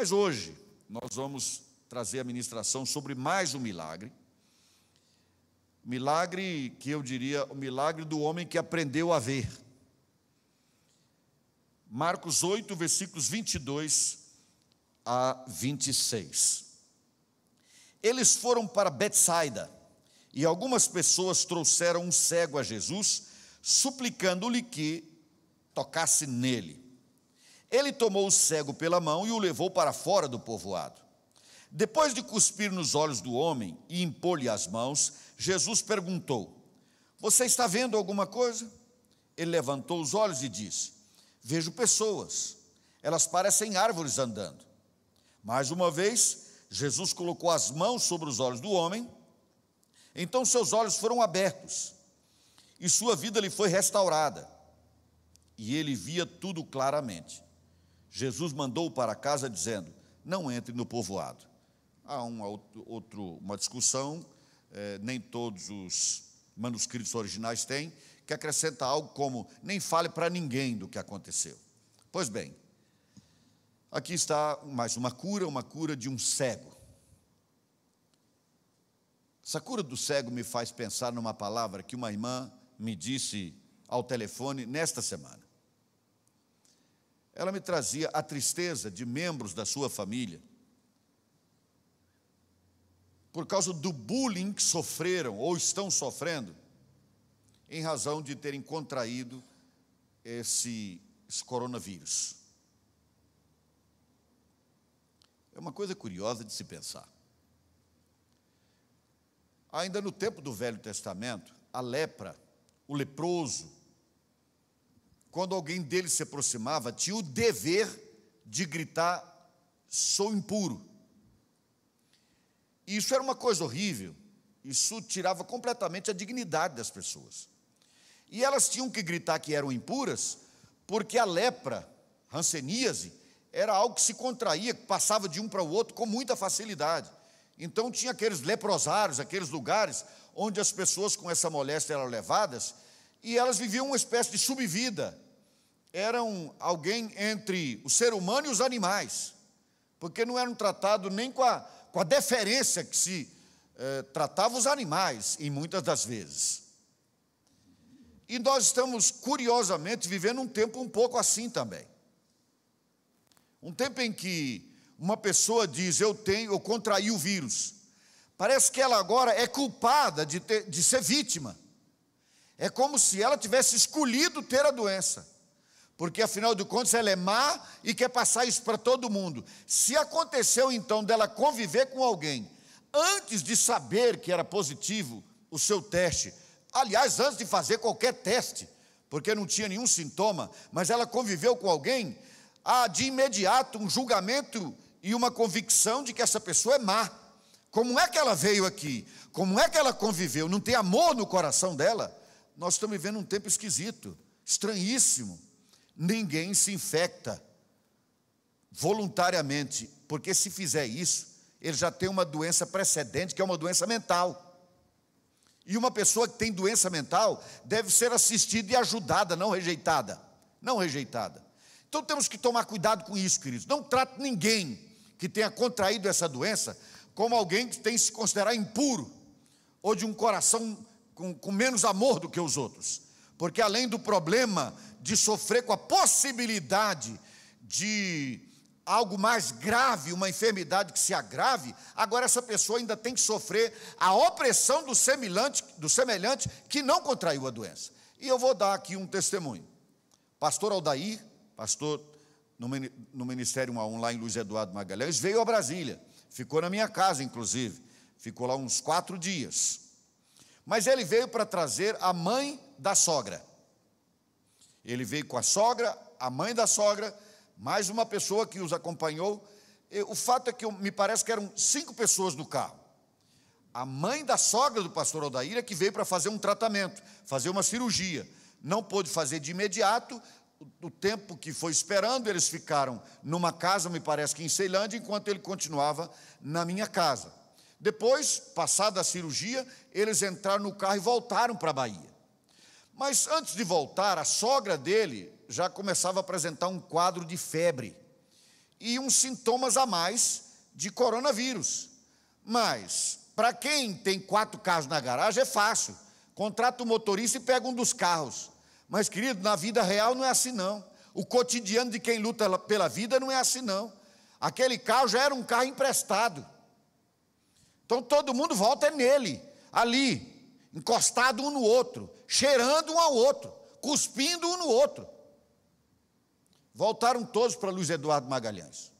Mas hoje nós vamos trazer a ministração sobre mais um milagre. Milagre que eu diria o milagre do homem que aprendeu a ver. Marcos 8, versículos 22 a 26. Eles foram para Betsaida e algumas pessoas trouxeram um cego a Jesus, suplicando-lhe que tocasse nele. Ele tomou o cego pela mão e o levou para fora do povoado. Depois de cuspir nos olhos do homem e impor-lhe as mãos, Jesus perguntou: Você está vendo alguma coisa? Ele levantou os olhos e disse: Vejo pessoas, elas parecem árvores andando. Mais uma vez, Jesus colocou as mãos sobre os olhos do homem, então seus olhos foram abertos e sua vida lhe foi restaurada, e ele via tudo claramente. Jesus mandou para casa dizendo: Não entre no povoado. Há uma, outro, uma discussão, eh, nem todos os manuscritos originais têm, que acrescenta algo como: nem fale para ninguém do que aconteceu. Pois bem, aqui está mais uma cura, uma cura de um cego. Essa cura do cego me faz pensar numa palavra que uma irmã me disse ao telefone nesta semana. Ela me trazia a tristeza de membros da sua família por causa do bullying que sofreram ou estão sofrendo em razão de terem contraído esse, esse coronavírus. É uma coisa curiosa de se pensar. Ainda no tempo do Velho Testamento, a lepra, o leproso, quando alguém dele se aproximava, tinha o dever de gritar: sou impuro. Isso era uma coisa horrível, isso tirava completamente a dignidade das pessoas. E elas tinham que gritar que eram impuras, porque a lepra, ranceníase, era algo que se contraía, que passava de um para o outro com muita facilidade. Então tinha aqueles leprosários, aqueles lugares onde as pessoas com essa moléstia eram levadas e elas viviam uma espécie de subvida. Eram alguém entre o ser humano e os animais, porque não eram tratados nem com a, com a deferência que se eh, tratava os animais, em muitas das vezes. E nós estamos, curiosamente, vivendo um tempo um pouco assim também. Um tempo em que uma pessoa diz, eu tenho, eu contraí o vírus. Parece que ela agora é culpada de, ter, de ser vítima. É como se ela tivesse escolhido ter a doença. Porque afinal de contas ela é má e quer passar isso para todo mundo. Se aconteceu então dela conviver com alguém antes de saber que era positivo o seu teste, Aliás, antes de fazer qualquer teste, porque não tinha nenhum sintoma, mas ela conviveu com alguém, há de imediato um julgamento e uma convicção de que essa pessoa é má. Como é que ela veio aqui? Como é que ela conviveu? Não tem amor no coração dela? Nós estamos vivendo um tempo esquisito, estranhíssimo. Ninguém se infecta voluntariamente, porque se fizer isso, ele já tem uma doença precedente, que é uma doença mental. E uma pessoa que tem doença mental deve ser assistida e ajudada, não rejeitada. Não rejeitada. Então temos que tomar cuidado com isso, queridos. Não trate ninguém que tenha contraído essa doença como alguém que tem que se considerar impuro ou de um coração com, com menos amor do que os outros. Porque além do problema de sofrer com a possibilidade de algo mais grave, uma enfermidade que se agrave, agora essa pessoa ainda tem que sofrer a opressão do semelhante, do semelhante que não contraiu a doença. E eu vou dar aqui um testemunho. Pastor Aldair, pastor no Ministério 1 a 1 lá em Luiz Eduardo Magalhães, veio a Brasília, ficou na minha casa, inclusive, ficou lá uns quatro dias. Mas ele veio para trazer a mãe da sogra. Ele veio com a sogra, a mãe da sogra, mais uma pessoa que os acompanhou. O fato é que me parece que eram cinco pessoas no carro. A mãe da sogra do pastor Aldair é que veio para fazer um tratamento, fazer uma cirurgia. Não pôde fazer de imediato, o tempo que foi esperando, eles ficaram numa casa, me parece que em Ceilândia, enquanto ele continuava na minha casa. Depois, passada a cirurgia, eles entraram no carro e voltaram para a Bahia. Mas antes de voltar, a sogra dele já começava a apresentar um quadro de febre. e uns sintomas a mais de coronavírus. Mas, para quem tem quatro carros na garagem, é fácil. Contrata o motorista e pega um dos carros. Mas, querido, na vida real não é assim, não. O cotidiano de quem luta pela vida não é assim, não. Aquele carro já era um carro emprestado. Então todo mundo volta é nele, ali, encostado um no outro, cheirando um ao outro, cuspindo um no outro. Voltaram todos para Luiz Eduardo Magalhães.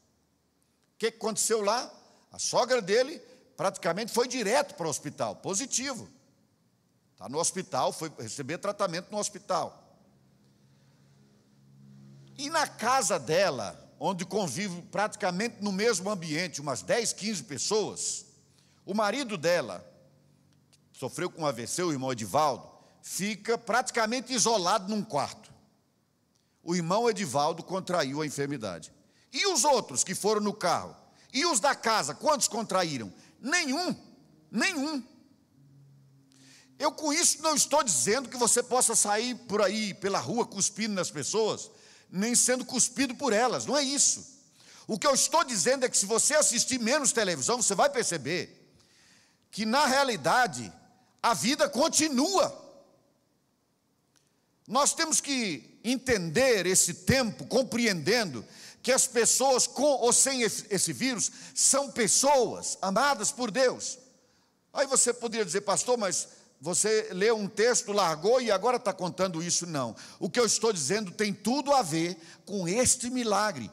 O que aconteceu lá? A sogra dele praticamente foi direto para o hospital, positivo. Está no hospital, foi receber tratamento no hospital. E na casa dela, onde convive praticamente no mesmo ambiente, umas 10, 15 pessoas, o marido dela, sofreu com AVC, o irmão Edivaldo, fica praticamente isolado num quarto. O irmão Edivaldo contraiu a enfermidade. E os outros que foram no carro? E os da casa, quantos contraíram? Nenhum, nenhum. Eu com isso não estou dizendo que você possa sair por aí pela rua cuspindo nas pessoas, nem sendo cuspido por elas, não é isso. O que eu estou dizendo é que se você assistir menos televisão, você vai perceber que na realidade a vida continua. Nós temos que entender esse tempo, compreendendo que as pessoas com ou sem esse vírus são pessoas amadas por Deus. Aí você poderia dizer, pastor, mas você leu um texto, largou e agora está contando isso. Não. O que eu estou dizendo tem tudo a ver com este milagre.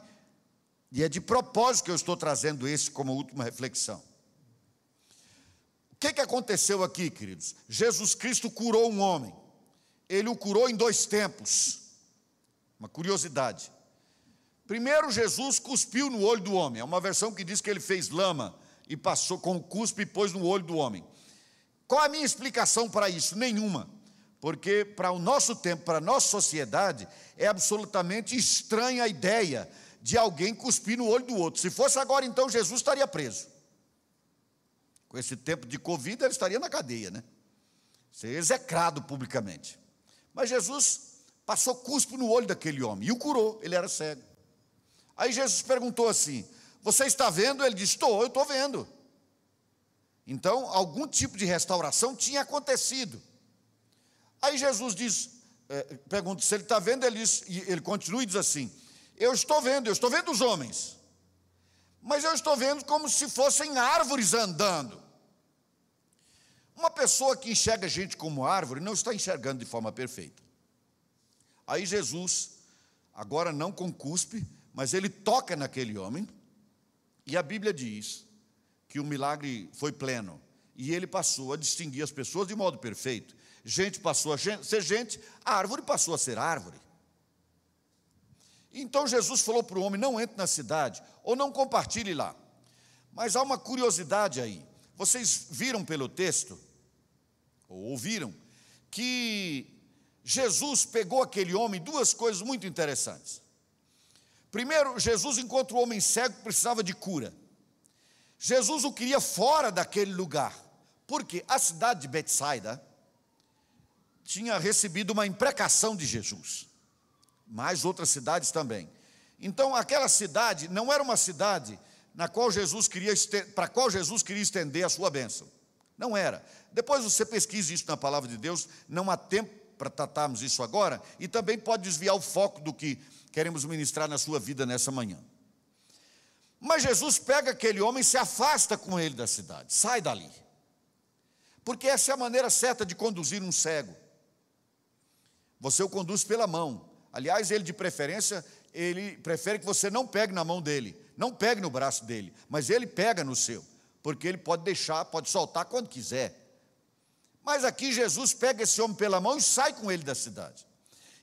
E é de propósito que eu estou trazendo esse como última reflexão. Que, que aconteceu aqui, queridos? Jesus Cristo curou um homem. Ele o curou em dois tempos. Uma curiosidade. Primeiro, Jesus cuspiu no olho do homem. É uma versão que diz que ele fez lama e passou com o cuspe e pôs no olho do homem. Qual a minha explicação para isso? Nenhuma. Porque para o nosso tempo, para a nossa sociedade, é absolutamente estranha a ideia de alguém cuspir no olho do outro. Se fosse agora, então Jesus estaria preso. Com esse tempo de Covid, ele estaria na cadeia, né? Ser execrado publicamente. Mas Jesus passou cuspo no olho daquele homem e o curou, ele era cego. Aí Jesus perguntou assim: Você está vendo? Ele disse: Estou, eu estou vendo. Então, algum tipo de restauração tinha acontecido. Aí Jesus diz, é, pergunta se ele está vendo, ele, diz, ele continua e diz assim: Eu estou vendo, eu estou vendo os homens, mas eu estou vendo como se fossem árvores andando. Uma pessoa que enxerga gente como árvore não está enxergando de forma perfeita. Aí Jesus, agora não com cuspe, mas ele toca naquele homem, e a Bíblia diz que o milagre foi pleno. E ele passou a distinguir as pessoas de modo perfeito. Gente passou a ser gente, a árvore passou a ser árvore. Então Jesus falou para o homem: não entre na cidade, ou não compartilhe lá. Mas há uma curiosidade aí. Vocês viram pelo texto, ou ouviram, que Jesus pegou aquele homem duas coisas muito interessantes. Primeiro, Jesus encontra o homem cego que precisava de cura. Jesus o queria fora daquele lugar, porque a cidade de Betsaida tinha recebido uma imprecação de Jesus, mais outras cidades também. Então, aquela cidade não era uma cidade na qual Jesus queria para qual Jesus queria estender a sua bênção. Não era. Depois você pesquise isso na palavra de Deus, não há tempo para tratarmos isso agora, e também pode desviar o foco do que queremos ministrar na sua vida nessa manhã. Mas Jesus pega aquele homem e se afasta com ele da cidade, sai dali. Porque essa é a maneira certa de conduzir um cego. Você o conduz pela mão. Aliás, ele de preferência, ele prefere que você não pegue na mão dele, não pegue no braço dele, mas ele pega no seu, porque ele pode deixar, pode soltar quando quiser. Mas aqui Jesus pega esse homem pela mão e sai com ele da cidade.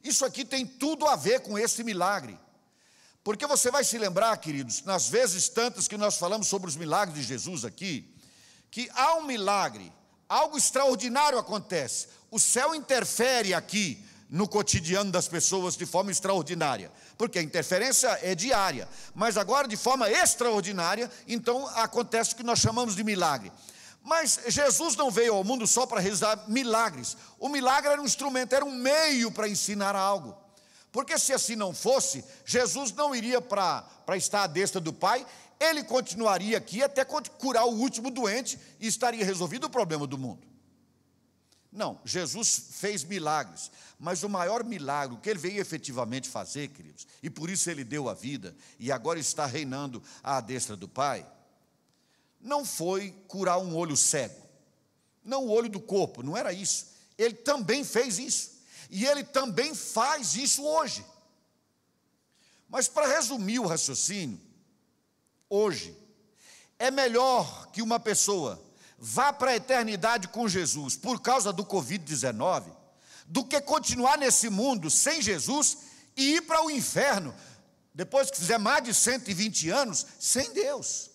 Isso aqui tem tudo a ver com esse milagre. Porque você vai se lembrar, queridos, nas vezes tantas que nós falamos sobre os milagres de Jesus aqui, que há um milagre, algo extraordinário acontece. O céu interfere aqui no cotidiano das pessoas de forma extraordinária, porque a interferência é diária, mas agora de forma extraordinária, então acontece o que nós chamamos de milagre. Mas Jesus não veio ao mundo só para realizar milagres. O milagre era um instrumento, era um meio para ensinar algo. Porque se assim não fosse, Jesus não iria para estar à destra do Pai, ele continuaria aqui até curar o último doente e estaria resolvido o problema do mundo. Não, Jesus fez milagres, mas o maior milagre que ele veio efetivamente fazer, queridos, e por isso ele deu a vida e agora está reinando à destra do Pai, não foi curar um olho cego, não o olho do corpo, não era isso. Ele também fez isso, e ele também faz isso hoje. Mas para resumir o raciocínio, hoje, é melhor que uma pessoa vá para a eternidade com Jesus por causa do Covid-19, do que continuar nesse mundo sem Jesus e ir para o inferno, depois que fizer mais de 120 anos, sem Deus.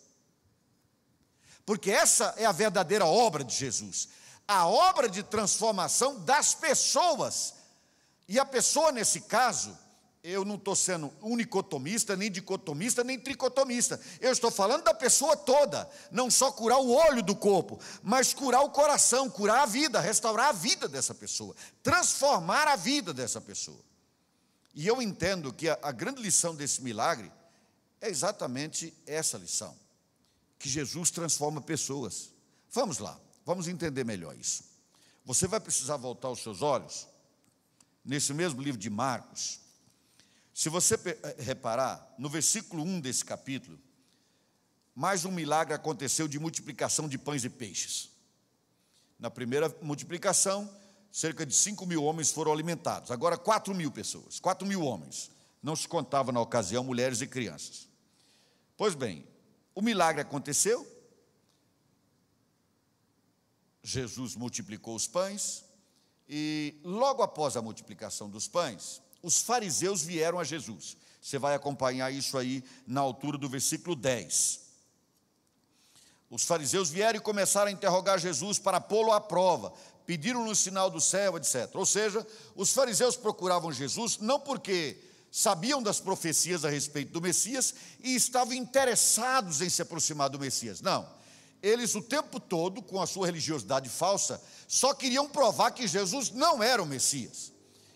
Porque essa é a verdadeira obra de Jesus a obra de transformação das pessoas. E a pessoa, nesse caso, eu não estou sendo unicotomista, nem dicotomista, nem tricotomista. Eu estou falando da pessoa toda, não só curar o olho do corpo, mas curar o coração, curar a vida, restaurar a vida dessa pessoa, transformar a vida dessa pessoa. E eu entendo que a, a grande lição desse milagre é exatamente essa lição: que Jesus transforma pessoas. Vamos lá, vamos entender melhor isso. Você vai precisar voltar os seus olhos nesse mesmo livro de Marcos se você eh, reparar, no versículo 1 desse capítulo, mais um milagre aconteceu de multiplicação de pães e peixes. Na primeira multiplicação, cerca de 5 mil homens foram alimentados. Agora, 4 mil pessoas, 4 mil homens. Não se contava na ocasião mulheres e crianças. Pois bem, o milagre aconteceu. Jesus multiplicou os pães. E logo após a multiplicação dos pães, os fariseus vieram a Jesus. Você vai acompanhar isso aí na altura do versículo 10. Os fariseus vieram e começaram a interrogar Jesus para pô-lo à prova, pediram-lhe um sinal do céu, etc. Ou seja, os fariseus procuravam Jesus não porque sabiam das profecias a respeito do Messias e estavam interessados em se aproximar do Messias. Não. Eles o tempo todo, com a sua religiosidade falsa, só queriam provar que Jesus não era o Messias.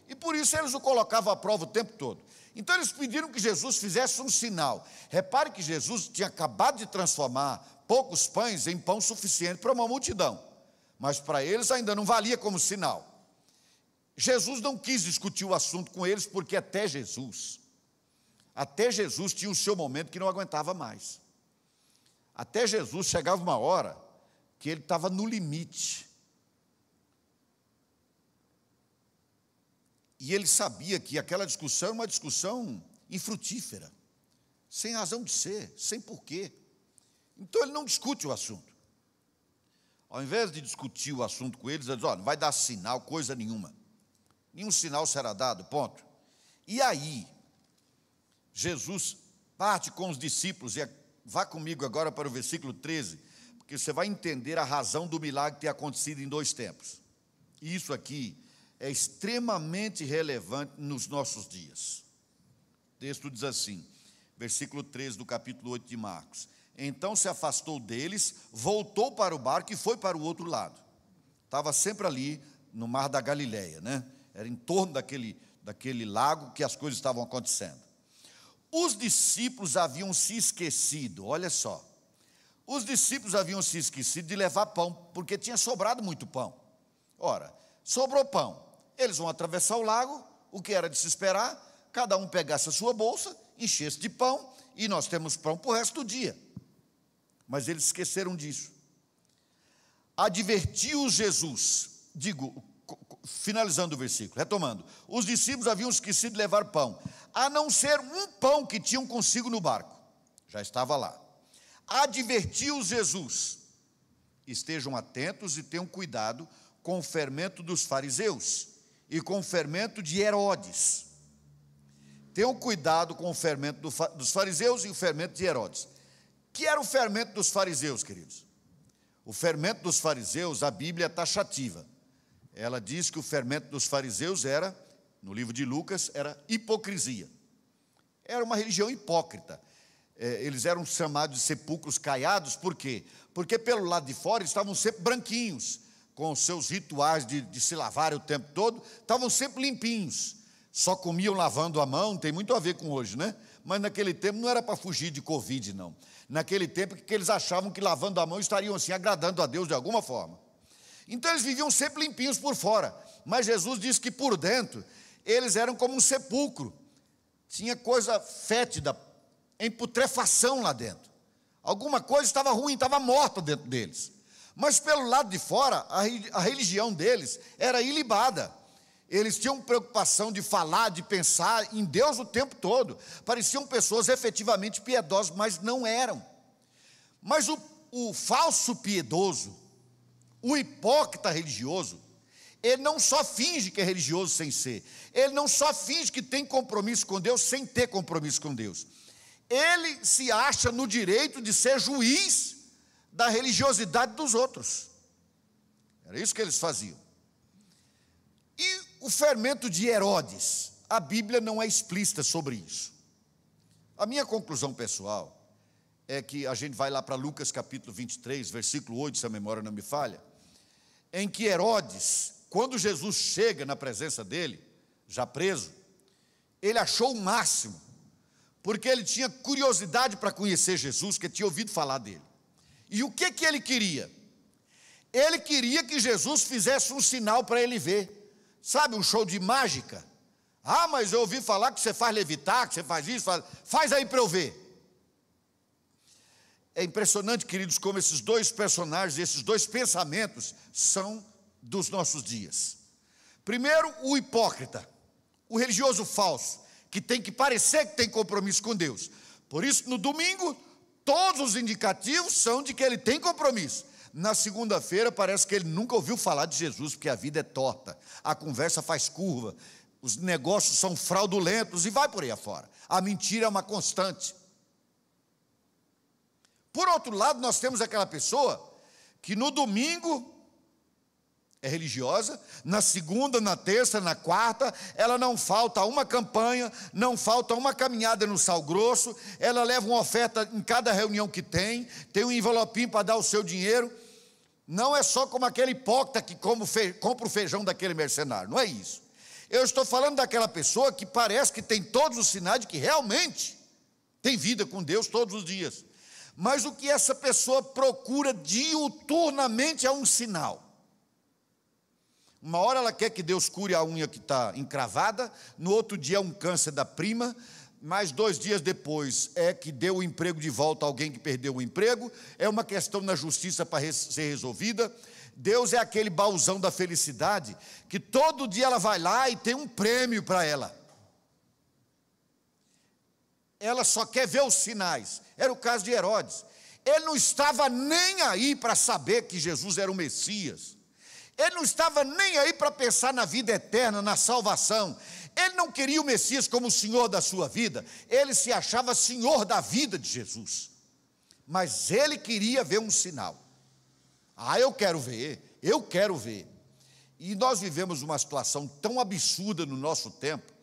E por isso eles o colocavam à prova o tempo todo. Então eles pediram que Jesus fizesse um sinal. Repare que Jesus tinha acabado de transformar poucos pães em pão suficiente para uma multidão. Mas para eles ainda não valia como sinal. Jesus não quis discutir o assunto com eles, porque até Jesus, até Jesus tinha o seu momento que não aguentava mais. Até Jesus chegava uma hora que ele estava no limite. E ele sabia que aquela discussão era uma discussão infrutífera, sem razão de ser, sem porquê. Então ele não discute o assunto. Ao invés de discutir o assunto com eles, ele diz: olha, não vai dar sinal, coisa nenhuma. Nenhum sinal será dado, ponto. E aí, Jesus parte com os discípulos, e vá comigo agora para o versículo 13, porque você vai entender a razão do milagre ter acontecido em dois tempos. Isso aqui é extremamente relevante nos nossos dias. O texto diz assim, versículo 13 do capítulo 8 de Marcos: Então se afastou deles, voltou para o barco e foi para o outro lado. Estava sempre ali no mar da Galileia, né? Era em torno daquele, daquele lago que as coisas estavam acontecendo. Os discípulos haviam se esquecido, olha só. Os discípulos haviam se esquecido de levar pão, porque tinha sobrado muito pão. Ora, sobrou pão. Eles vão atravessar o lago, o que era de se esperar, cada um pegasse a sua bolsa, enchesse de pão, e nós temos pão para o resto do dia. Mas eles esqueceram disso. Advertiu Jesus, digo, finalizando o versículo, retomando: os discípulos haviam esquecido de levar pão, a não ser um pão que tinham consigo no barco, já estava lá. Advertiu Jesus: estejam atentos e tenham cuidado com o fermento dos fariseus e com o fermento de Herodes. Tenham cuidado com o fermento dos fariseus e o fermento de Herodes. Que era o fermento dos fariseus, queridos? O fermento dos fariseus, a Bíblia é taxativa. Ela diz que o fermento dos fariseus era, no livro de Lucas, era hipocrisia. Era uma religião hipócrita. É, eles eram chamados de sepulcros caiados, por quê? Porque pelo lado de fora estavam sempre branquinhos, com os seus rituais de, de se lavar o tempo todo, estavam sempre limpinhos, só comiam lavando a mão, tem muito a ver com hoje, né? Mas naquele tempo não era para fugir de Covid, não. Naquele tempo que eles achavam que lavando a mão estariam assim agradando a Deus de alguma forma. Então eles viviam sempre limpinhos por fora, mas Jesus disse que por dentro eles eram como um sepulcro. Tinha coisa fétida, em putrefação lá dentro. Alguma coisa estava ruim, estava morta dentro deles. Mas pelo lado de fora, a religião deles era ilibada. Eles tinham preocupação de falar, de pensar em Deus o tempo todo. Pareciam pessoas efetivamente piedosas, mas não eram. Mas o, o falso piedoso, o hipócrita religioso, ele não só finge que é religioso sem ser, ele não só finge que tem compromisso com Deus sem ter compromisso com Deus. Ele se acha no direito de ser juiz da religiosidade dos outros. Era isso que eles faziam. E o fermento de Herodes, a Bíblia não é explícita sobre isso. A minha conclusão pessoal é que a gente vai lá para Lucas capítulo 23, versículo 8, se a memória não me falha, em que Herodes, quando Jesus chega na presença dele, já preso, ele achou o máximo, porque ele tinha curiosidade para conhecer Jesus, que tinha ouvido falar dele. E o que que ele queria? Ele queria que Jesus fizesse um sinal para ele ver. Sabe, um show de mágica. Ah, mas eu ouvi falar que você faz levitar, que você faz isso, faz, faz aí para eu ver. É impressionante, queridos, como esses dois personagens, esses dois pensamentos são dos nossos dias. Primeiro, o hipócrita, o religioso falso, que tem que parecer que tem compromisso com Deus. Por isso, no domingo, todos os indicativos são de que ele tem compromisso. Na segunda-feira parece que ele nunca ouviu falar de Jesus, porque a vida é torta, a conversa faz curva, os negócios são fraudulentos e vai por aí afora. A mentira é uma constante. Por outro lado, nós temos aquela pessoa que no domingo é religiosa, na segunda, na terça, na quarta, ela não falta uma campanha, não falta uma caminhada no sal grosso, ela leva uma oferta em cada reunião que tem, tem um envelopinho para dar o seu dinheiro, não é só como aquele hipócrita que compra o feijão daquele mercenário, não é isso. Eu estou falando daquela pessoa que parece que tem todos os sinais de que realmente tem vida com Deus todos os dias. Mas o que essa pessoa procura diuturnamente é um sinal. Uma hora ela quer que Deus cure a unha que está encravada, no outro dia é um câncer da prima, mais dois dias depois é que deu o emprego de volta a alguém que perdeu o emprego, é uma questão na justiça para ser resolvida. Deus é aquele bauzão da felicidade que todo dia ela vai lá e tem um prêmio para ela. Ela só quer ver os sinais. Era o caso de Herodes. Ele não estava nem aí para saber que Jesus era o Messias. Ele não estava nem aí para pensar na vida eterna, na salvação. Ele não queria o Messias como o Senhor da sua vida, ele se achava Senhor da vida de Jesus. Mas ele queria ver um sinal. Ah, eu quero ver, eu quero ver. E nós vivemos uma situação tão absurda no nosso tempo,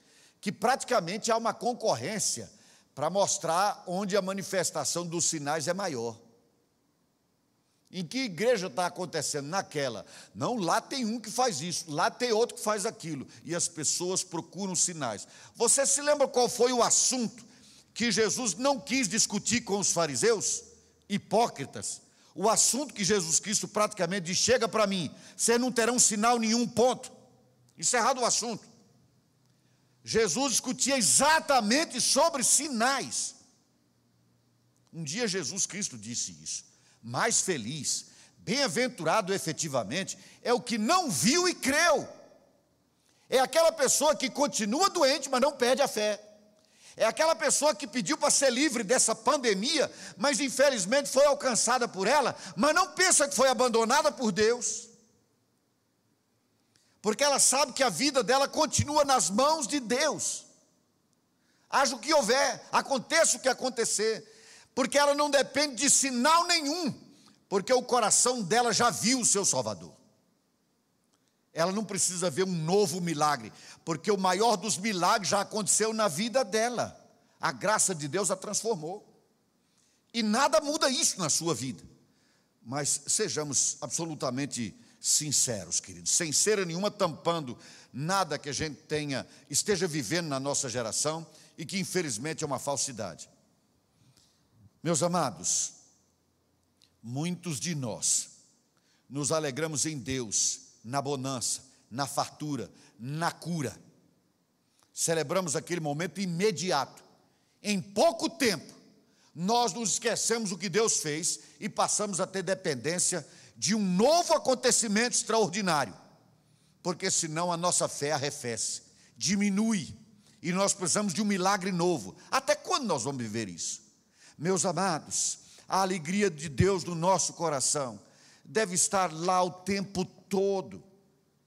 que praticamente há uma concorrência para mostrar onde a manifestação dos sinais é maior. Em que igreja está acontecendo? Naquela. Não, lá tem um que faz isso, lá tem outro que faz aquilo. E as pessoas procuram sinais. Você se lembra qual foi o assunto que Jesus não quis discutir com os fariseus? Hipócritas. O assunto que Jesus Cristo praticamente diz: chega para mim, vocês não terão sinal nenhum, ponto. Encerrado o assunto. Jesus discutia exatamente sobre sinais. Um dia Jesus Cristo disse isso mais feliz, bem-aventurado efetivamente, é o que não viu e creu. É aquela pessoa que continua doente, mas não perde a fé. É aquela pessoa que pediu para ser livre dessa pandemia, mas infelizmente foi alcançada por ela, mas não pensa que foi abandonada por Deus. Porque ela sabe que a vida dela continua nas mãos de Deus. Haja o que houver, aconteça o que acontecer, porque ela não depende de sinal nenhum, porque o coração dela já viu o seu Salvador. Ela não precisa ver um novo milagre, porque o maior dos milagres já aconteceu na vida dela. A graça de Deus a transformou. E nada muda isso na sua vida. Mas sejamos absolutamente sinceros, queridos, sem cera nenhuma tampando nada que a gente tenha, esteja vivendo na nossa geração e que infelizmente é uma falsidade. Meus amados, muitos de nós nos alegramos em Deus, na bonança, na fartura, na cura. Celebramos aquele momento imediato. Em pouco tempo, nós nos esquecemos o que Deus fez e passamos a ter dependência de um novo acontecimento extraordinário, porque senão a nossa fé arrefece, diminui, e nós precisamos de um milagre novo. Até quando nós vamos viver isso? Meus amados, a alegria de Deus no nosso coração deve estar lá o tempo todo,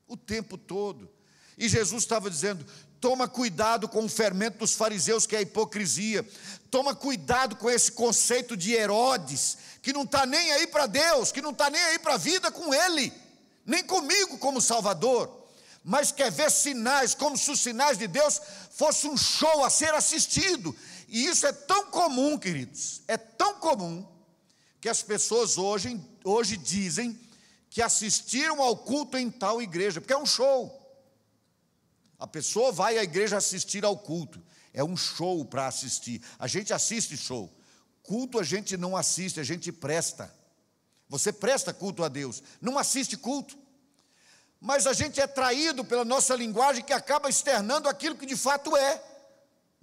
o tempo todo. E Jesus estava dizendo: toma cuidado com o fermento dos fariseus, que é a hipocrisia, toma cuidado com esse conceito de Herodes, que não está nem aí para Deus, que não está nem aí para a vida com Ele, nem comigo como Salvador, mas quer ver sinais, como se os sinais de Deus fosse um show a ser assistido. E isso é tão comum, queridos, é tão comum, que as pessoas hoje, hoje dizem que assistiram ao culto em tal igreja, porque é um show. A pessoa vai à igreja assistir ao culto, é um show para assistir. A gente assiste show. Culto a gente não assiste, a gente presta. Você presta culto a Deus, não assiste culto. Mas a gente é traído pela nossa linguagem que acaba externando aquilo que de fato é.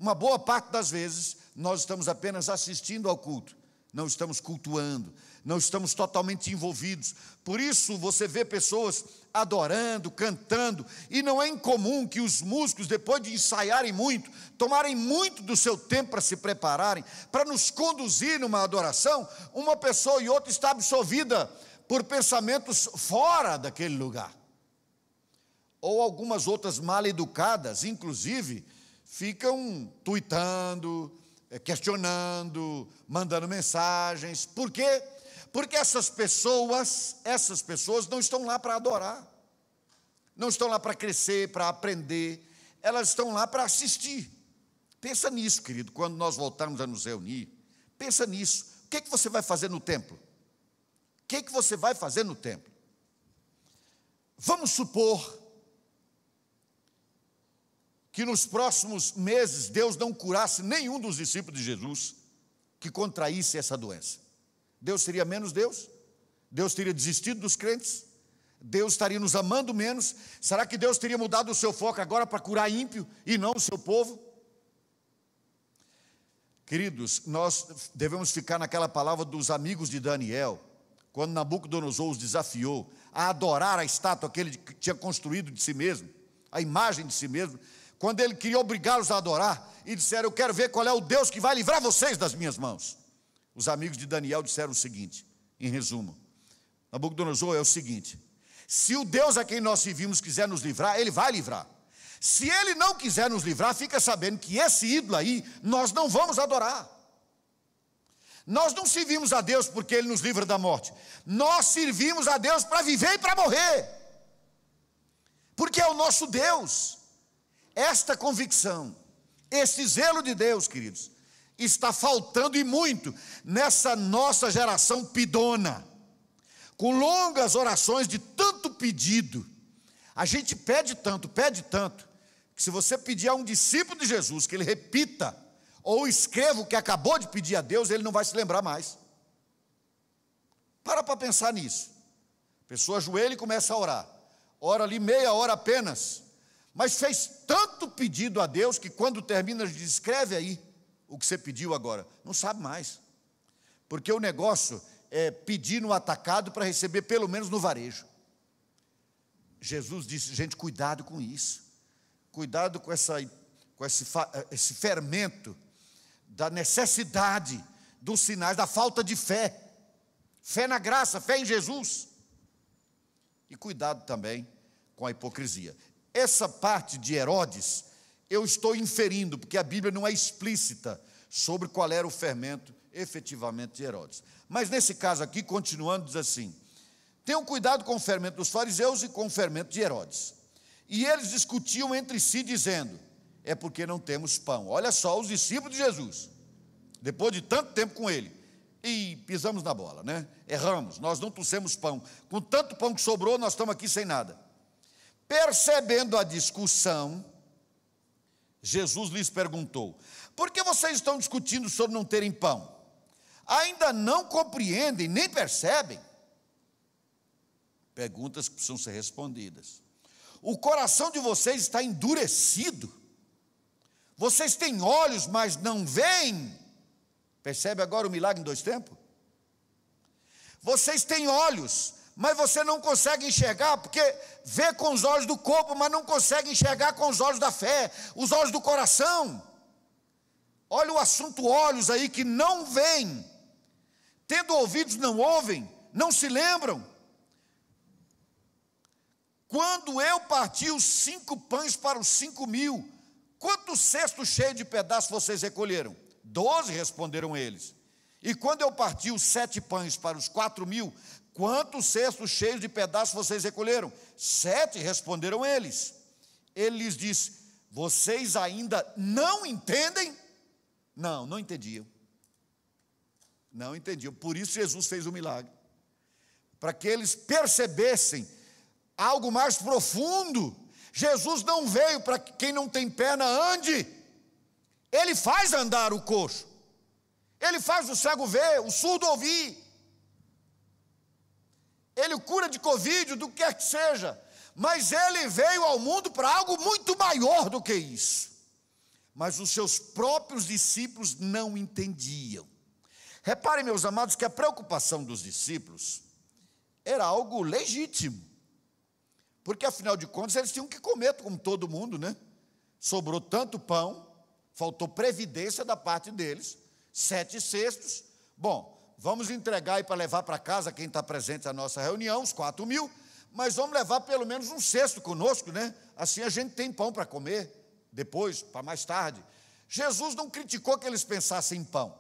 Uma boa parte das vezes nós estamos apenas assistindo ao culto não estamos cultuando, não estamos totalmente envolvidos. Por isso você vê pessoas adorando, cantando, e não é incomum que os músicos, depois de ensaiarem muito, tomarem muito do seu tempo para se prepararem, para nos conduzir numa adoração, uma pessoa e outra está absorvida por pensamentos fora daquele lugar. Ou algumas outras mal educadas, inclusive, ficam tuitando, é, questionando, mandando mensagens. Por quê? Porque essas pessoas, essas pessoas não estão lá para adorar. Não estão lá para crescer, para aprender. Elas estão lá para assistir. Pensa nisso, querido, quando nós voltarmos a nos reunir. Pensa nisso. O que, é que você vai fazer no templo? O que, é que você vai fazer no templo? Vamos supor que nos próximos meses Deus não curasse nenhum dos discípulos de Jesus que contraísse essa doença. Deus seria menos Deus? Deus teria desistido dos crentes? Deus estaria nos amando menos? Será que Deus teria mudado o seu foco agora para curar ímpio e não o seu povo? Queridos, nós devemos ficar naquela palavra dos amigos de Daniel, quando Nabucodonosor os desafiou a adorar a estátua que ele tinha construído de si mesmo, a imagem de si mesmo, quando ele queria obrigá-los a adorar, e disseram: Eu quero ver qual é o Deus que vai livrar vocês das minhas mãos. Os amigos de Daniel disseram o seguinte, em resumo: Nabucodonosor é o seguinte: se o Deus a quem nós servimos quiser nos livrar, ele vai livrar. Se ele não quiser nos livrar, fica sabendo que esse ídolo aí nós não vamos adorar. Nós não servimos a Deus porque ele nos livra da morte. Nós servimos a Deus para viver e para morrer. Porque é o nosso Deus. Esta convicção, este zelo de Deus, queridos, está faltando e muito nessa nossa geração pidona, com longas orações de tanto pedido. A gente pede tanto, pede tanto, que se você pedir a um discípulo de Jesus que ele repita ou escreva o que acabou de pedir a Deus, ele não vai se lembrar mais. Para para pensar nisso. A pessoa ajoelha e começa a orar. Ora ali meia hora apenas mas fez tanto pedido a Deus que quando termina, escreve aí o que você pediu agora. Não sabe mais. Porque o negócio é pedir no atacado para receber pelo menos no varejo. Jesus disse: gente, cuidado com isso. Cuidado com, essa, com esse, esse fermento da necessidade dos sinais, da falta de fé. Fé na graça, fé em Jesus. E cuidado também com a hipocrisia. Essa parte de Herodes, eu estou inferindo, porque a Bíblia não é explícita sobre qual era o fermento efetivamente de Herodes. Mas nesse caso aqui, continuando, diz assim: tenham cuidado com o fermento dos fariseus e com o fermento de Herodes. E eles discutiam entre si, dizendo: é porque não temos pão. Olha só, os discípulos de Jesus, depois de tanto tempo com ele, e pisamos na bola, né? Erramos, nós não trouxemos pão. Com tanto pão que sobrou, nós estamos aqui sem nada. Percebendo a discussão, Jesus lhes perguntou: Por que vocês estão discutindo sobre não terem pão? Ainda não compreendem, nem percebem? Perguntas que precisam ser respondidas. O coração de vocês está endurecido. Vocês têm olhos, mas não veem. Percebe agora o milagre em dois tempos? Vocês têm olhos, mas você não consegue enxergar, porque vê com os olhos do corpo, mas não consegue enxergar com os olhos da fé, os olhos do coração. Olha o assunto olhos aí que não veem, tendo ouvidos não ouvem, não se lembram. Quando eu parti os cinco pães para os cinco mil, quantos cestos cheios de pedaços vocês recolheram? Doze responderam eles. E quando eu parti os sete pães para os quatro mil, quantos cestos cheios de pedaços vocês recolheram? Sete responderam eles. Ele lhes disse: Vocês ainda não entendem? Não, não entendiam. Não entendiam. Por isso Jesus fez o milagre. Para que eles percebessem algo mais profundo. Jesus não veio para que quem não tem perna ande. Ele faz andar o coxo. Ele faz o cego ver, o surdo ouvir. Ele cura de Covid, do que quer que seja. Mas ele veio ao mundo para algo muito maior do que isso. Mas os seus próprios discípulos não entendiam. Reparem, meus amados, que a preocupação dos discípulos era algo legítimo. Porque afinal de contas eles tinham que comer, como todo mundo, né? Sobrou tanto pão, faltou previdência da parte deles, sete cestos. Bom, vamos entregar aí para levar para casa quem está presente na nossa reunião, os quatro mil, mas vamos levar pelo menos um cesto conosco, né? Assim a gente tem pão para comer depois, para mais tarde. Jesus não criticou que eles pensassem em pão.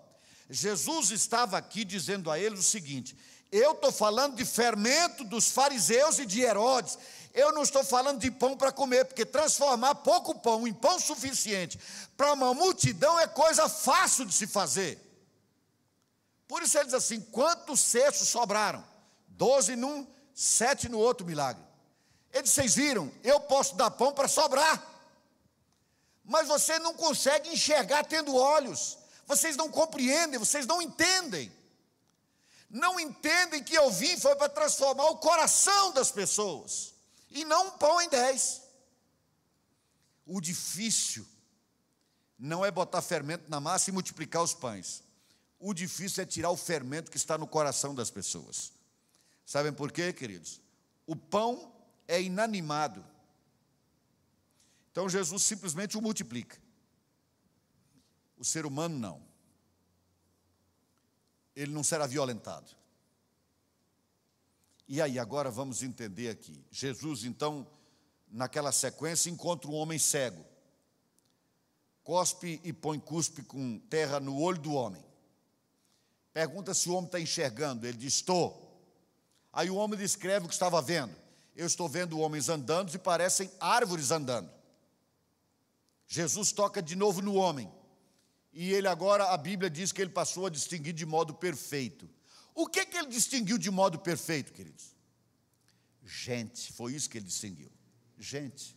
Jesus estava aqui dizendo a eles o seguinte: eu estou falando de fermento dos fariseus e de Herodes. Eu não estou falando de pão para comer, porque transformar pouco pão em pão suficiente para uma multidão é coisa fácil de se fazer. Por isso ele diz assim: quantos cestos sobraram? Doze num, sete no outro milagre. Ele disse: vocês viram, eu posso dar pão para sobrar, mas você não consegue enxergar tendo olhos, vocês não compreendem, vocês não entendem não entendem que eu vim foi para transformar o coração das pessoas, e não um pão em dez. O difícil não é botar fermento na massa e multiplicar os pães. O difícil é tirar o fermento que está no coração das pessoas. Sabem por quê, queridos? O pão é inanimado. Então Jesus simplesmente o multiplica. O ser humano não ele não será violentado. E aí, agora vamos entender aqui. Jesus, então, naquela sequência, encontra um homem cego. Cospe e põe cuspe com terra no olho do homem. Pergunta se o homem está enxergando. Ele diz: Estou. Aí o homem descreve o que estava vendo. Eu estou vendo homens andando e parecem árvores andando. Jesus toca de novo no homem e ele agora, a Bíblia diz que ele passou a distinguir de modo perfeito. O que, que ele distinguiu de modo perfeito, queridos? Gente, foi isso que ele distinguiu. Gente.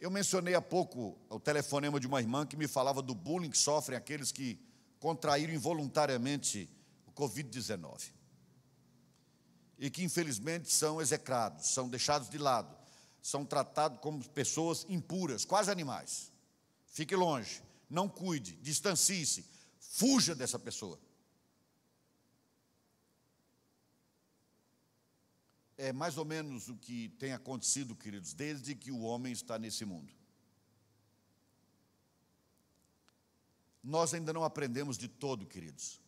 Eu mencionei há pouco o telefonema de uma irmã que me falava do bullying que sofrem aqueles que contraíram involuntariamente o Covid-19. E que infelizmente são execrados, são deixados de lado são tratados como pessoas impuras, quase animais. Fique longe, não cuide, distancie-se, fuja dessa pessoa. É mais ou menos o que tem acontecido, queridos, desde que o homem está nesse mundo. Nós ainda não aprendemos de todo, queridos,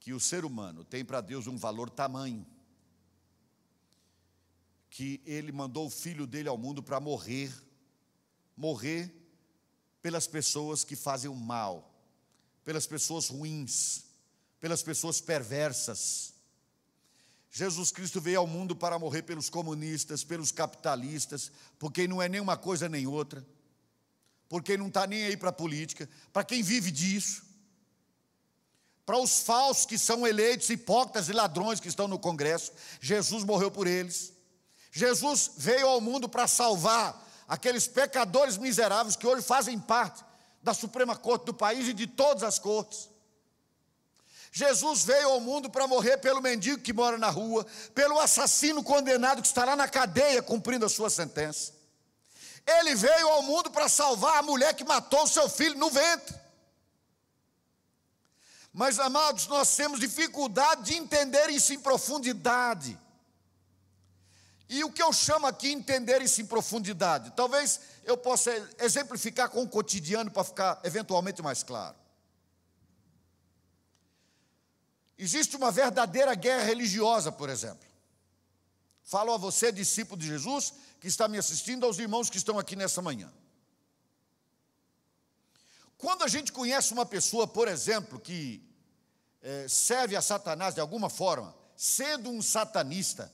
que o ser humano tem para Deus um valor tamanho que ele mandou o filho dele ao mundo para morrer, morrer pelas pessoas que fazem o mal, pelas pessoas ruins, pelas pessoas perversas. Jesus Cristo veio ao mundo para morrer pelos comunistas, pelos capitalistas, porque não é nem uma coisa nem outra, por quem não está nem aí para a política, para quem vive disso, para os falsos que são eleitos, hipócritas e ladrões que estão no Congresso. Jesus morreu por eles. Jesus veio ao mundo para salvar aqueles pecadores miseráveis que hoje fazem parte da Suprema Corte do país e de todas as cortes. Jesus veio ao mundo para morrer pelo mendigo que mora na rua, pelo assassino condenado que está lá na cadeia cumprindo a sua sentença. Ele veio ao mundo para salvar a mulher que matou o seu filho no ventre. Mas, amados, nós temos dificuldade de entender isso em profundidade. E o que eu chamo aqui entender isso em profundidade? Talvez eu possa exemplificar com o cotidiano para ficar eventualmente mais claro. Existe uma verdadeira guerra religiosa, por exemplo. Falo a você, discípulo de Jesus, que está me assistindo, aos irmãos que estão aqui nessa manhã. Quando a gente conhece uma pessoa, por exemplo, que é, serve a Satanás de alguma forma, sendo um satanista,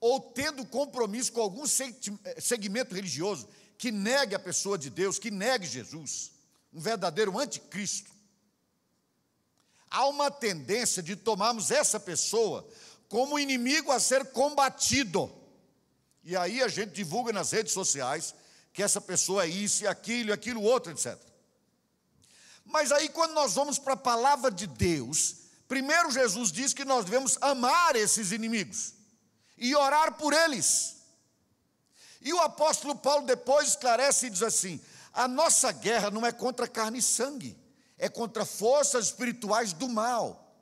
ou tendo compromisso com algum eh, segmento religioso que negue a pessoa de Deus, que negue Jesus, um verdadeiro anticristo, há uma tendência de tomarmos essa pessoa como inimigo a ser combatido. E aí a gente divulga nas redes sociais que essa pessoa é isso e aquilo, aquilo outro, etc. Mas aí quando nós vamos para a palavra de Deus, primeiro Jesus diz que nós devemos amar esses inimigos e orar por eles. E o apóstolo Paulo depois esclarece e diz assim: a nossa guerra não é contra carne e sangue, é contra forças espirituais do mal.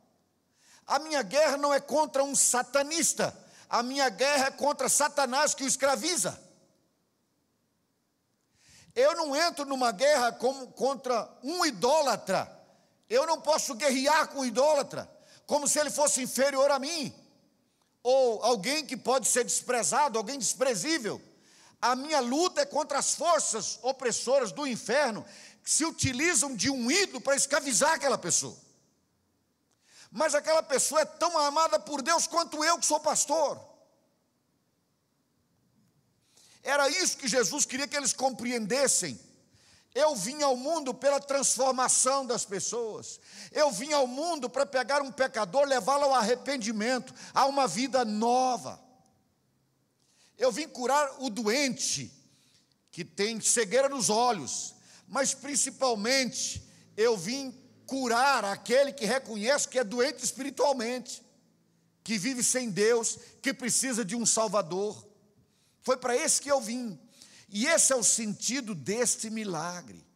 A minha guerra não é contra um satanista, a minha guerra é contra Satanás que o escraviza. Eu não entro numa guerra como, contra um idólatra. Eu não posso guerrear com o idólatra, como se ele fosse inferior a mim ou alguém que pode ser desprezado, alguém desprezível. A minha luta é contra as forças opressoras do inferno se utilizam de um ídolo para escravizar aquela pessoa. Mas aquela pessoa é tão amada por Deus quanto eu que sou pastor. Era isso que Jesus queria que eles compreendessem. Eu vim ao mundo pela transformação das pessoas. Eu vim ao mundo para pegar um pecador, levá-lo ao arrependimento, a uma vida nova. Eu vim curar o doente que tem cegueira nos olhos, mas principalmente eu vim curar aquele que reconhece que é doente espiritualmente, que vive sem Deus, que precisa de um Salvador. Foi para esse que eu vim. E esse é o sentido deste milagre.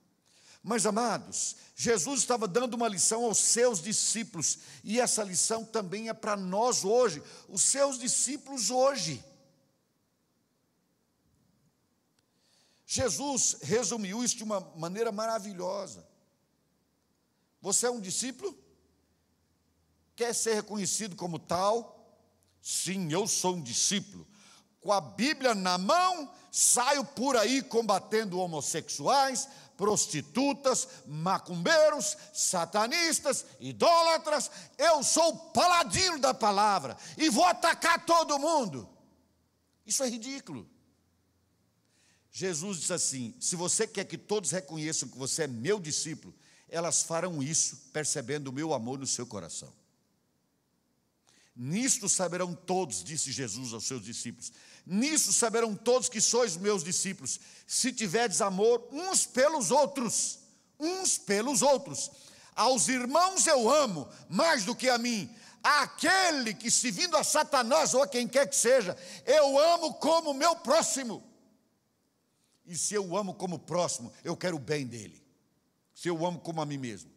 Mas, amados, Jesus estava dando uma lição aos seus discípulos, e essa lição também é para nós hoje, os seus discípulos hoje. Jesus resumiu isso de uma maneira maravilhosa. Você é um discípulo? Quer ser reconhecido como tal? Sim, eu sou um discípulo com a Bíblia na mão, saio por aí combatendo homossexuais, prostitutas, macumbeiros, satanistas, idólatras. Eu sou o paladino da palavra e vou atacar todo mundo. Isso é ridículo. Jesus disse assim: se você quer que todos reconheçam que você é meu discípulo, elas farão isso percebendo o meu amor no seu coração. Nisto saberão todos, disse Jesus aos seus discípulos, Nisso saberão todos que sois meus discípulos, se tiverdes amor uns pelos outros, uns pelos outros. Aos irmãos eu amo mais do que a mim. Aquele que se vindo a Satanás ou a quem quer que seja, eu amo como meu próximo. E se eu amo como próximo, eu quero o bem dele. Se eu amo como a mim mesmo,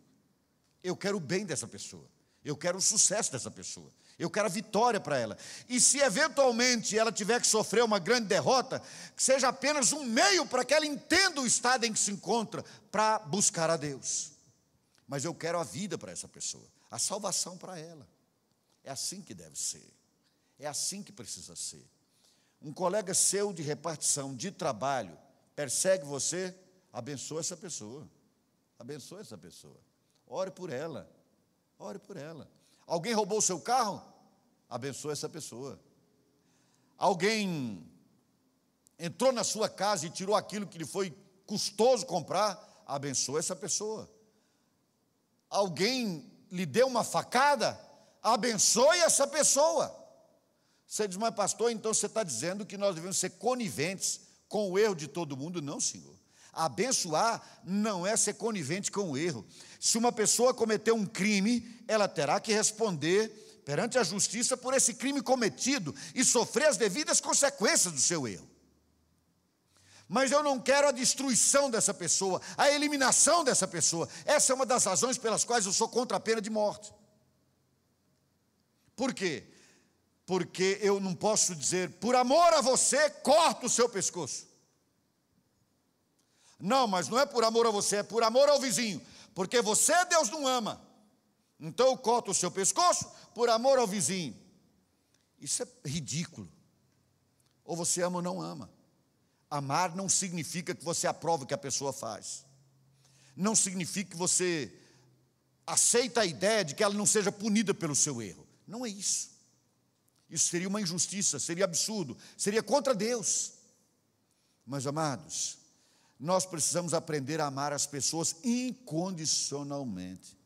eu quero o bem dessa pessoa. Eu quero o sucesso dessa pessoa. Eu quero a vitória para ela. E se eventualmente ela tiver que sofrer uma grande derrota, que seja apenas um meio para que ela entenda o estado em que se encontra para buscar a Deus. Mas eu quero a vida para essa pessoa, a salvação para ela. É assim que deve ser. É assim que precisa ser. Um colega seu de repartição, de trabalho, persegue você, abençoa essa pessoa. Abençoa essa pessoa. Ore por ela. Ore por ela. Alguém roubou o seu carro? Abençoe essa pessoa. Alguém entrou na sua casa e tirou aquilo que lhe foi custoso comprar, abençoa essa pessoa. Alguém lhe deu uma facada, abençoe essa pessoa. Você diz, mas pastor, então você está dizendo que nós devemos ser coniventes com o erro de todo mundo? Não, Senhor. Abençoar não é ser conivente com o erro. Se uma pessoa cometeu um crime, ela terá que responder perante a justiça por esse crime cometido e sofrer as devidas consequências do seu erro. Mas eu não quero a destruição dessa pessoa, a eliminação dessa pessoa. Essa é uma das razões pelas quais eu sou contra a pena de morte. Por quê? Porque eu não posso dizer, por amor a você, corta o seu pescoço. Não, mas não é por amor a você, é por amor ao vizinho. Porque você Deus não ama. Então eu corto o seu pescoço por amor ao vizinho. Isso é ridículo. Ou você ama ou não ama. Amar não significa que você aprova o que a pessoa faz. Não significa que você aceita a ideia de que ela não seja punida pelo seu erro. Não é isso. Isso seria uma injustiça, seria absurdo, seria contra Deus. Mas, amados, nós precisamos aprender a amar as pessoas incondicionalmente.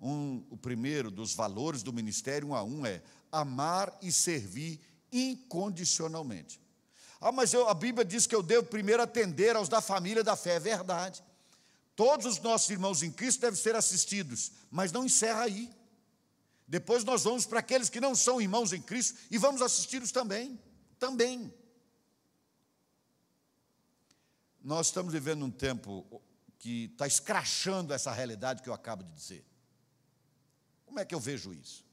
Um, o primeiro dos valores do ministério um a um é amar e servir incondicionalmente. Ah, mas eu, a Bíblia diz que eu devo primeiro atender aos da família da fé, é verdade. Todos os nossos irmãos em Cristo devem ser assistidos, mas não encerra aí. Depois nós vamos para aqueles que não são irmãos em Cristo e vamos assisti-los também. Também. Nós estamos vivendo um tempo que está escrachando essa realidade que eu acabo de dizer. Como é que eu vejo isso?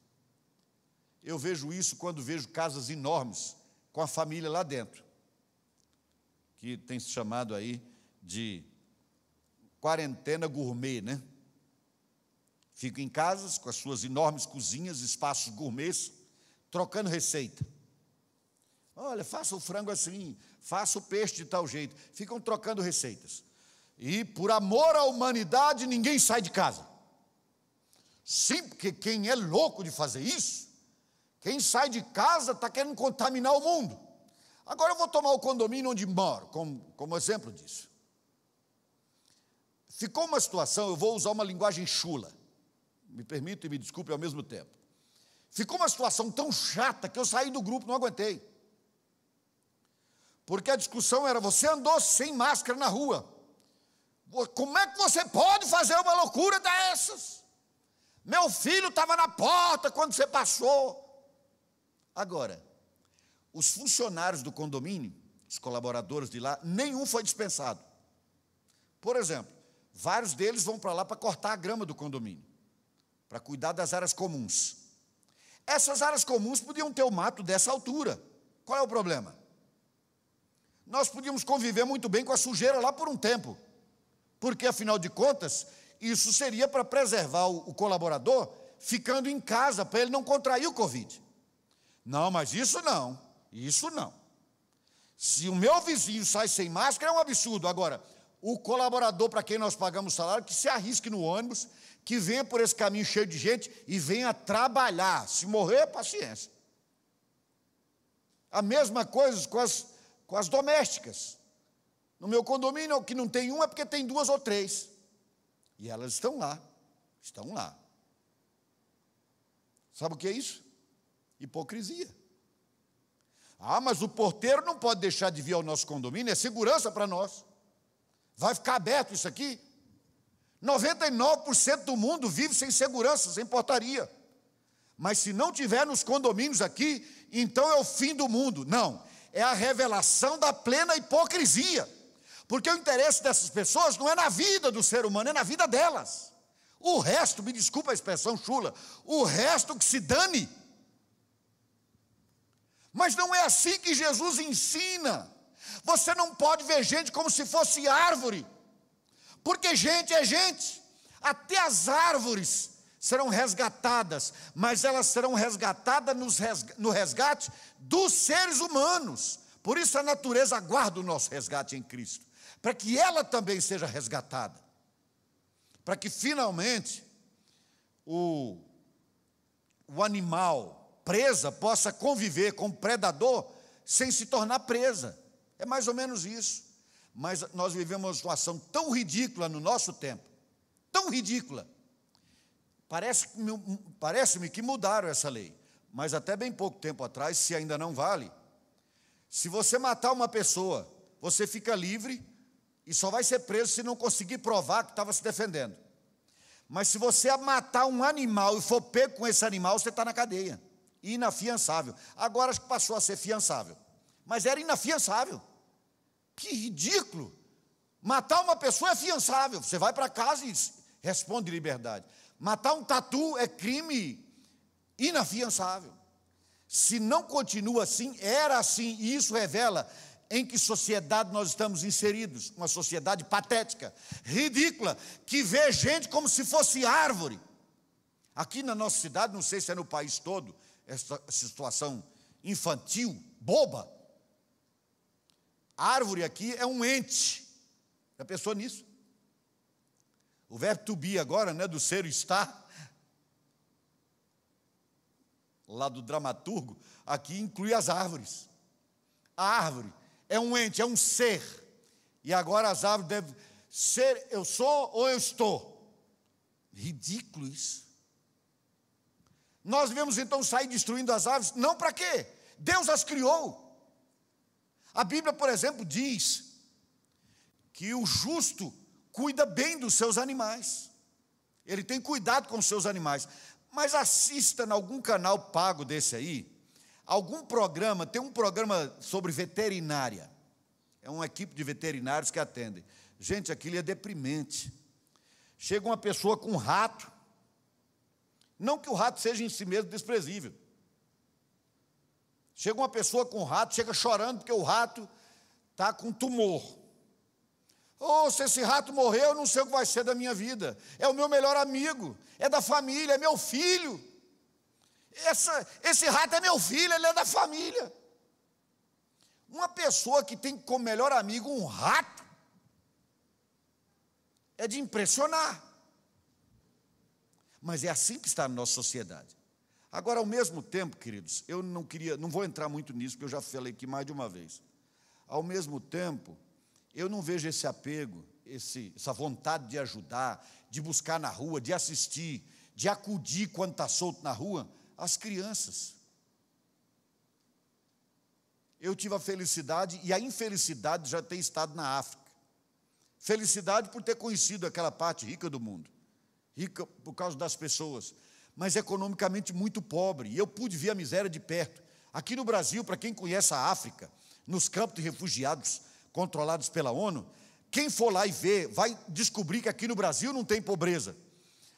Eu vejo isso quando vejo casas enormes com a família lá dentro que tem se chamado aí de quarentena gourmet, né? Fico em casas com as suas enormes cozinhas, espaços gourmets, trocando receita. Olha, faça o frango assim, faça o peixe de tal jeito. Ficam trocando receitas. E por amor à humanidade, ninguém sai de casa. Sim, porque quem é louco de fazer isso, quem sai de casa está querendo contaminar o mundo. Agora eu vou tomar o condomínio onde moro, como, como exemplo disso. Ficou uma situação, eu vou usar uma linguagem chula, me permito e me desculpe ao mesmo tempo. Ficou uma situação tão chata que eu saí do grupo, não aguentei. Porque a discussão era: você andou sem máscara na rua. Como é que você pode fazer uma loucura dessas? Meu filho estava na porta quando você passou. Agora, os funcionários do condomínio, os colaboradores de lá, nenhum foi dispensado. Por exemplo, vários deles vão para lá para cortar a grama do condomínio, para cuidar das áreas comuns. Essas áreas comuns podiam ter o mato dessa altura. Qual é o problema? Nós podíamos conviver muito bem com a sujeira lá por um tempo, porque afinal de contas, isso seria para preservar o, o colaborador ficando em casa, para ele não contrair o Covid. Não, mas isso não. Isso não. Se o meu vizinho sai sem máscara, é um absurdo. Agora, o colaborador para quem nós pagamos salário, que se arrisque no ônibus, que venha por esse caminho cheio de gente e venha trabalhar. Se morrer, paciência. A mesma coisa com as, com as domésticas. No meu condomínio, que não tem uma é porque tem duas ou três. E elas estão lá. Estão lá. Sabe o que é isso? Hipocrisia. Ah, mas o porteiro não pode deixar de vir ao nosso condomínio, é segurança para nós. Vai ficar aberto isso aqui? 99% do mundo vive sem segurança, sem portaria. Mas se não tiver nos condomínios aqui, então é o fim do mundo. Não, é a revelação da plena hipocrisia. Porque o interesse dessas pessoas não é na vida do ser humano, é na vida delas. O resto, me desculpa a expressão chula, o resto que se dane. Mas não é assim que Jesus ensina. Você não pode ver gente como se fosse árvore, porque gente é gente. Até as árvores serão resgatadas, mas elas serão resgatadas no resgate dos seres humanos. Por isso a natureza aguarda o nosso resgate em Cristo, para que ela também seja resgatada, para que finalmente o, o animal presa possa conviver com o predador sem se tornar presa. É mais ou menos isso. Mas nós vivemos uma situação tão ridícula no nosso tempo, tão ridícula. Parece-me parece que mudaram essa lei, mas até bem pouco tempo atrás, se ainda não vale, se você matar uma pessoa, você fica livre e só vai ser preso se não conseguir provar que estava se defendendo. Mas se você matar um animal e for pego com esse animal, você está na cadeia. Inafiançável. Agora acho que passou a ser fiançável. Mas era inafiançável. Que ridículo! Matar uma pessoa é fiançável. Você vai para casa e responde liberdade. Matar um tatu é crime inafiançável. Se não continua assim, era assim, e isso revela em que sociedade nós estamos inseridos uma sociedade patética, ridícula, que vê gente como se fosse árvore. Aqui na nossa cidade, não sei se é no país todo, essa situação infantil, boba. Árvore aqui é um ente. Já pensou nisso? O verbo to be agora, né, do ser estar, lá do dramaturgo, aqui inclui as árvores. A árvore é um ente, é um ser. E agora as árvores devem ser eu sou ou eu estou. Ridículo isso. Nós devemos então sair destruindo as árvores, não para quê? Deus as criou. A Bíblia, por exemplo, diz que o justo cuida bem dos seus animais. Ele tem cuidado com os seus animais. Mas assista em algum canal pago desse aí, algum programa, tem um programa sobre veterinária. É uma equipe de veterinários que atendem. Gente, aquilo é deprimente. Chega uma pessoa com um rato. Não que o rato seja em si mesmo desprezível. Chega uma pessoa com um rato, chega chorando porque o rato está com tumor. Ou oh, se esse rato morrer, eu não sei o que vai ser da minha vida. É o meu melhor amigo, é da família, é meu filho. Essa, esse rato é meu filho, ele é da família. Uma pessoa que tem como melhor amigo um rato é de impressionar. Mas é assim que está a nossa sociedade. Agora, ao mesmo tempo, queridos, eu não queria, não vou entrar muito nisso, porque eu já falei aqui mais de uma vez. Ao mesmo tempo, eu não vejo esse apego, esse, essa vontade de ajudar, de buscar na rua, de assistir, de acudir quando está solto na rua, as crianças. Eu tive a felicidade e a infelicidade já ter estado na África. Felicidade por ter conhecido aquela parte rica do mundo, rica por causa das pessoas, mas economicamente muito pobre. E eu pude ver a miséria de perto. Aqui no Brasil, para quem conhece a África, nos campos de refugiados controlados pela ONU, quem for lá e ver, vai descobrir que aqui no Brasil não tem pobreza.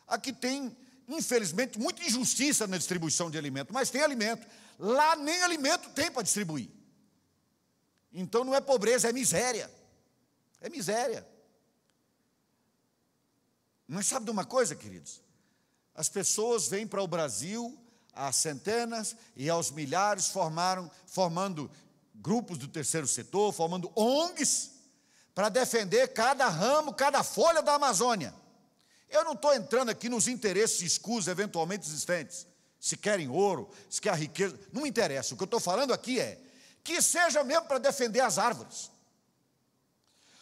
Aqui tem infelizmente, muita injustiça na distribuição de alimento, mas tem alimento. Lá nem alimento tem para distribuir. Então não é pobreza, é miséria. É miséria. Mas sabe de uma coisa, queridos? As pessoas vêm para o Brasil, há centenas e aos milhares, formaram, formando grupos do terceiro setor, formando ONGs, para defender cada ramo, cada folha da Amazônia. Eu não estou entrando aqui nos interesses escusos eventualmente existentes. Se querem ouro, se quer riqueza, não me interessa. O que eu estou falando aqui é que seja mesmo para defender as árvores.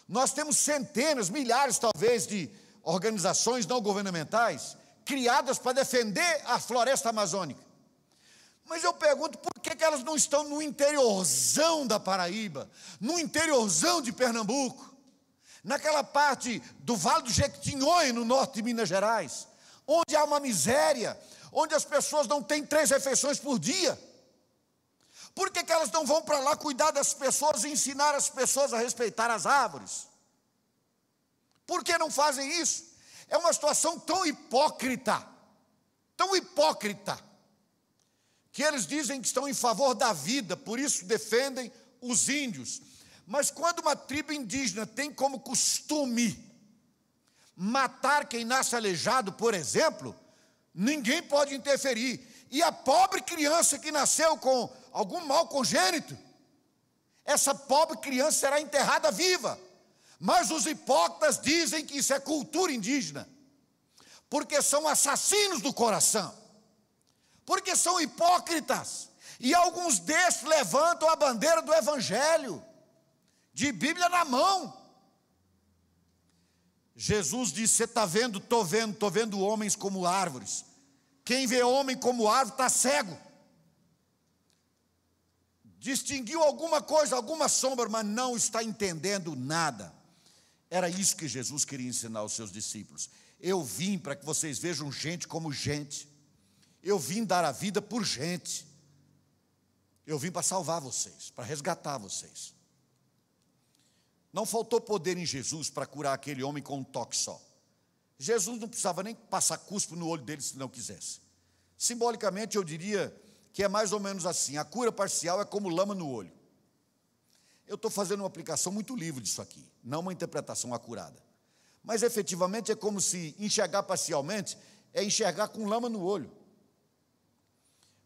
Nós temos centenas, milhares talvez de organizações não governamentais criadas para defender a floresta amazônica. Mas eu pergunto por que, que elas não estão no interiorzão da Paraíba, no interiorzão de Pernambuco? naquela parte do Vale do Jequitinhonha, no norte de Minas Gerais, onde há uma miséria, onde as pessoas não têm três refeições por dia. Por que, que elas não vão para lá cuidar das pessoas e ensinar as pessoas a respeitar as árvores? Por que não fazem isso? É uma situação tão hipócrita, tão hipócrita, que eles dizem que estão em favor da vida, por isso defendem os índios. Mas quando uma tribo indígena tem como costume matar quem nasce aleijado, por exemplo, ninguém pode interferir. E a pobre criança que nasceu com algum mal congênito, essa pobre criança será enterrada viva. Mas os hipócritas dizem que isso é cultura indígena, porque são assassinos do coração, porque são hipócritas, e alguns destes levantam a bandeira do Evangelho de Bíblia na mão. Jesus disse: Você está vendo? Estou vendo, estou vendo homens como árvores. Quem vê homem como árvore está cego. Distinguiu alguma coisa, alguma sombra, mas não está entendendo nada. Era isso que Jesus queria ensinar aos seus discípulos. Eu vim para que vocês vejam gente como gente. Eu vim dar a vida por gente. Eu vim para salvar vocês, para resgatar vocês. Não faltou poder em Jesus para curar aquele homem com um toque só. Jesus não precisava nem passar cuspo no olho dele se não quisesse. Simbolicamente, eu diria que é mais ou menos assim: a cura parcial é como lama no olho. Eu estou fazendo uma aplicação muito livre disso aqui, não uma interpretação acurada. Mas efetivamente é como se enxergar parcialmente é enxergar com lama no olho.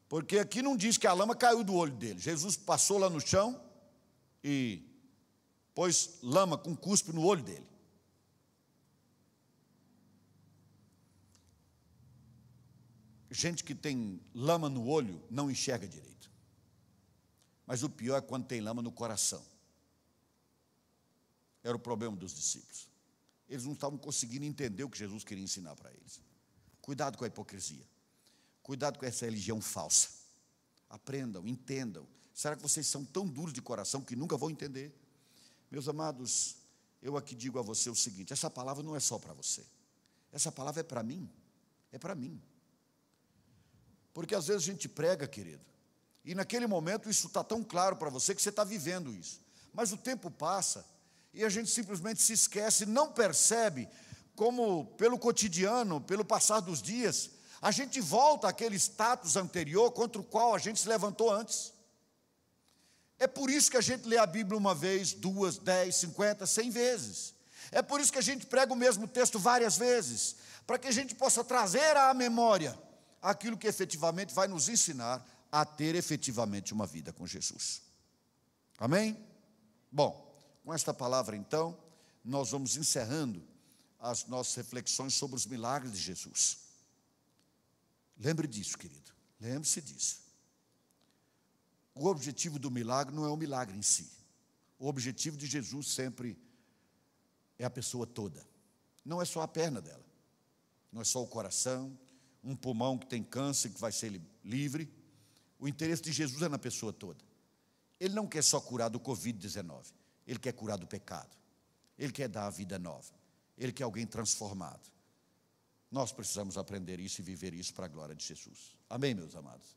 Porque aqui não diz que a lama caiu do olho dele. Jesus passou lá no chão e pôs lama com cuspe no olho dele. Gente que tem lama no olho não enxerga direito. Mas o pior é quando tem lama no coração. Era o problema dos discípulos. Eles não estavam conseguindo entender o que Jesus queria ensinar para eles. Cuidado com a hipocrisia. Cuidado com essa religião falsa. Aprendam, entendam. Será que vocês são tão duros de coração que nunca vão entender? Meus amados, eu aqui digo a você o seguinte: essa palavra não é só para você. Essa palavra é para mim. É para mim. Porque às vezes a gente prega, querido, e naquele momento isso está tão claro para você que você está vivendo isso. Mas o tempo passa e a gente simplesmente se esquece, não percebe como pelo cotidiano, pelo passar dos dias, a gente volta àquele status anterior contra o qual a gente se levantou antes. É por isso que a gente lê a Bíblia uma vez, duas, dez, cinquenta, cem vezes. É por isso que a gente prega o mesmo texto várias vezes, para que a gente possa trazer à memória aquilo que efetivamente vai nos ensinar a ter efetivamente uma vida com Jesus. Amém? Bom, com esta palavra então, nós vamos encerrando as nossas reflexões sobre os milagres de Jesus. Lembre disso, querido. Lembre-se disso. O objetivo do milagre não é o milagre em si. O objetivo de Jesus sempre é a pessoa toda. Não é só a perna dela. Não é só o coração, um pulmão que tem câncer que vai ser livre. O interesse de Jesus é na pessoa toda. Ele não quer só curar do Covid-19. Ele quer curar do pecado. Ele quer dar a vida nova. Ele quer alguém transformado. Nós precisamos aprender isso e viver isso para a glória de Jesus. Amém, meus amados?